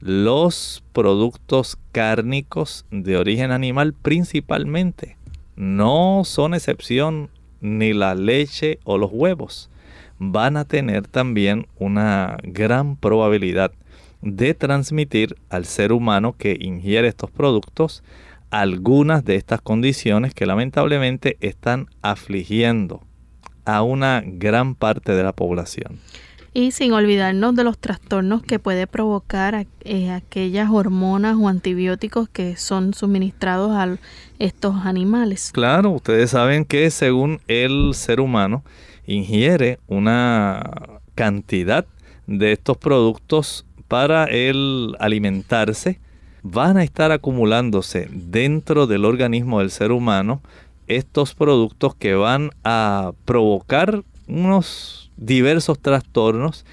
los productos cárnicos de origen animal principalmente no son excepción ni la leche o los huevos. Van a tener también una gran probabilidad de transmitir al ser humano que ingiere estos productos algunas de estas condiciones que lamentablemente están afligiendo a una gran parte de la población. Y sin olvidarnos de los trastornos que puede provocar eh, aquellas hormonas o antibióticos que son suministrados a estos animales. Claro, ustedes saben que según el ser humano ingiere una cantidad de estos productos para el alimentarse, van a estar acumulándose dentro del organismo del ser humano estos productos que van a provocar unos diversos trastornos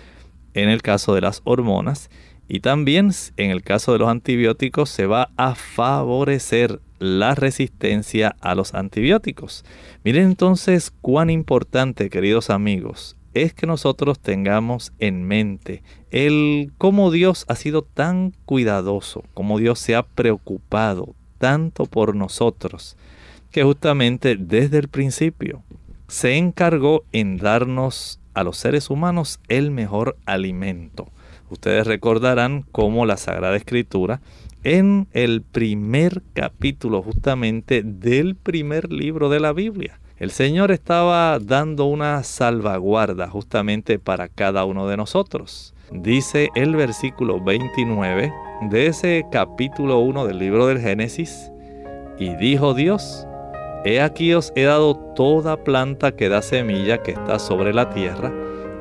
en el caso de las hormonas y también en el caso de los antibióticos se va a favorecer la resistencia a los antibióticos. Miren entonces cuán importante, queridos amigos, es que nosotros tengamos en mente el cómo Dios ha sido tan cuidadoso, cómo Dios se ha preocupado tanto por nosotros, que justamente desde el principio se encargó en darnos a los seres humanos el mejor alimento. Ustedes recordarán cómo la Sagrada Escritura en el primer capítulo justamente del primer libro de la Biblia el Señor estaba dando una salvaguarda justamente para cada uno de nosotros. Dice el versículo 29 de ese capítulo 1 del libro del Génesis, y dijo Dios, He aquí os he dado toda planta que da semilla que está sobre la tierra,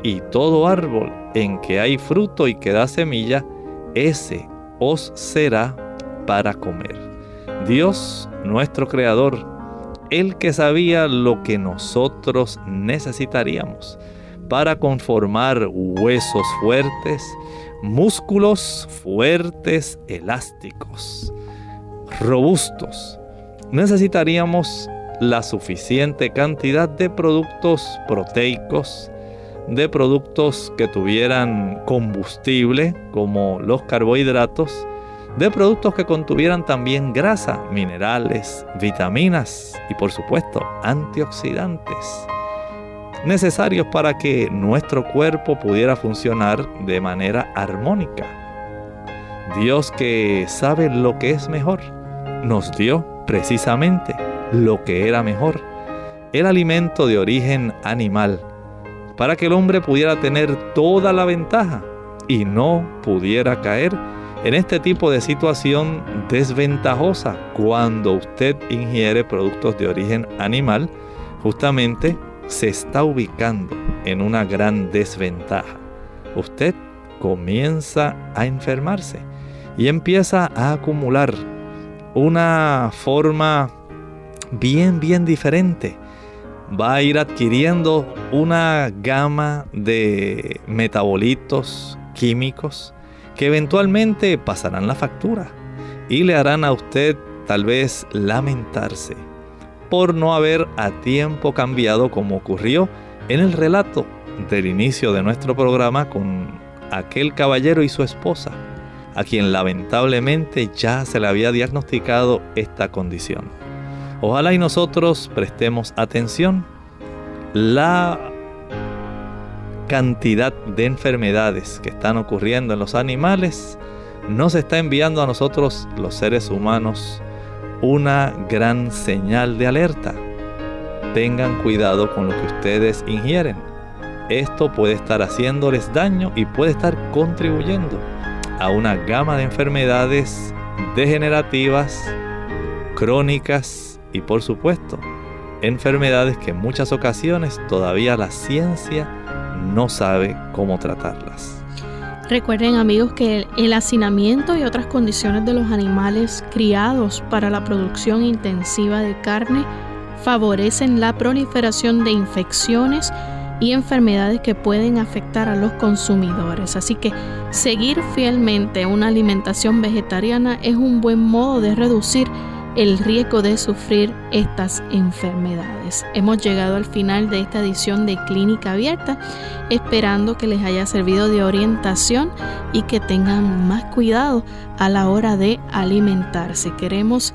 y todo árbol en que hay fruto y que da semilla, ese os será para comer. Dios, nuestro Creador, el que sabía lo que nosotros necesitaríamos para conformar huesos fuertes, músculos fuertes, elásticos, robustos. Necesitaríamos la suficiente cantidad de productos proteicos, de productos que tuvieran combustible como los carbohidratos, de productos que contuvieran también grasa, minerales, vitaminas y por supuesto antioxidantes. necesarios para que nuestro cuerpo pudiera funcionar de manera armónica. Dios que sabe lo que es mejor, nos dio precisamente lo que era mejor, el alimento de origen animal, para que el hombre pudiera tener toda la ventaja y no pudiera caer en este tipo de situación desventajosa cuando usted ingiere productos de origen animal, justamente se está ubicando en una gran desventaja. Usted comienza a enfermarse y empieza a acumular una forma bien, bien diferente. Va a ir adquiriendo una gama de metabolitos químicos que eventualmente pasarán la factura y le harán a usted tal vez lamentarse por no haber a tiempo cambiado como ocurrió en el relato del inicio de nuestro programa con aquel caballero y su esposa, a quien lamentablemente ya se le había diagnosticado esta condición. Ojalá y nosotros prestemos atención. La cantidad de enfermedades que están ocurriendo en los animales nos está enviando a nosotros los seres humanos una gran señal de alerta. Tengan cuidado con lo que ustedes ingieren. Esto puede estar haciéndoles daño y puede estar contribuyendo a una gama de enfermedades degenerativas, crónicas y por supuesto enfermedades que en muchas ocasiones todavía la ciencia no sabe cómo tratarlas. Recuerden amigos que el hacinamiento y otras condiciones de los animales criados para la producción intensiva de carne favorecen la proliferación de infecciones y enfermedades que pueden afectar a los consumidores. Así que seguir fielmente una alimentación vegetariana es un buen modo de reducir el riesgo de sufrir estas enfermedades. Hemos llegado al final de esta edición de Clínica Abierta, esperando que les haya servido de orientación y que tengan más cuidado a la hora de alimentarse. Queremos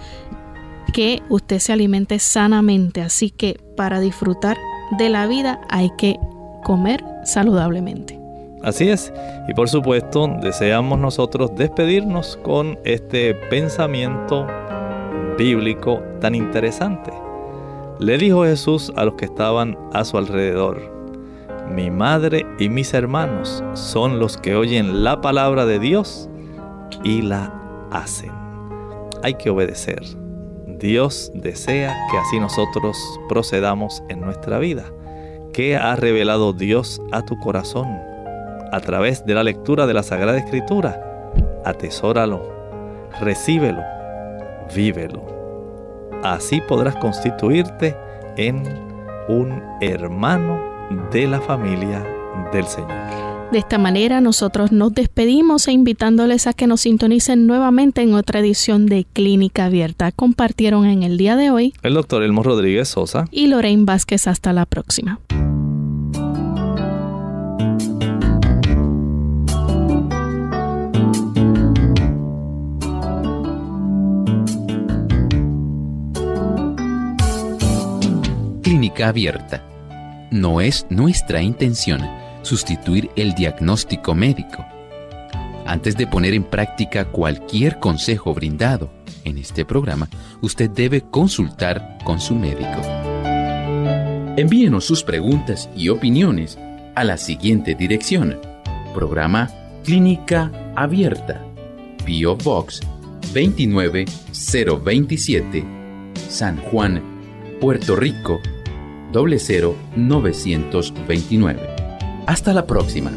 que usted se alimente sanamente, así que para disfrutar de la vida hay que comer saludablemente. Así es, y por supuesto deseamos nosotros despedirnos con este pensamiento bíblico tan interesante. Le dijo Jesús a los que estaban a su alrededor, mi madre y mis hermanos son los que oyen la palabra de Dios y la hacen. Hay que obedecer. Dios desea que así nosotros procedamos en nuestra vida. ¿Qué ha revelado Dios a tu corazón? A través de la lectura de la Sagrada Escritura. Atesóralo, recíbelo vívelo. Así podrás constituirte en un hermano de la familia del Señor. De esta manera nosotros nos despedimos e invitándoles a que nos sintonicen nuevamente en otra edición de Clínica Abierta. Compartieron en el día de hoy el doctor Elmo Rodríguez Sosa y Lorraine Vázquez. Hasta la próxima. Clínica Abierta. No es nuestra intención sustituir el diagnóstico médico. Antes de poner en práctica cualquier consejo brindado en este programa, usted debe consultar con su médico. Envíenos sus preguntas y opiniones a la siguiente dirección. Programa Clínica Abierta. Bio Box 29027 San Juan, Puerto Rico 00929. Hasta la próxima.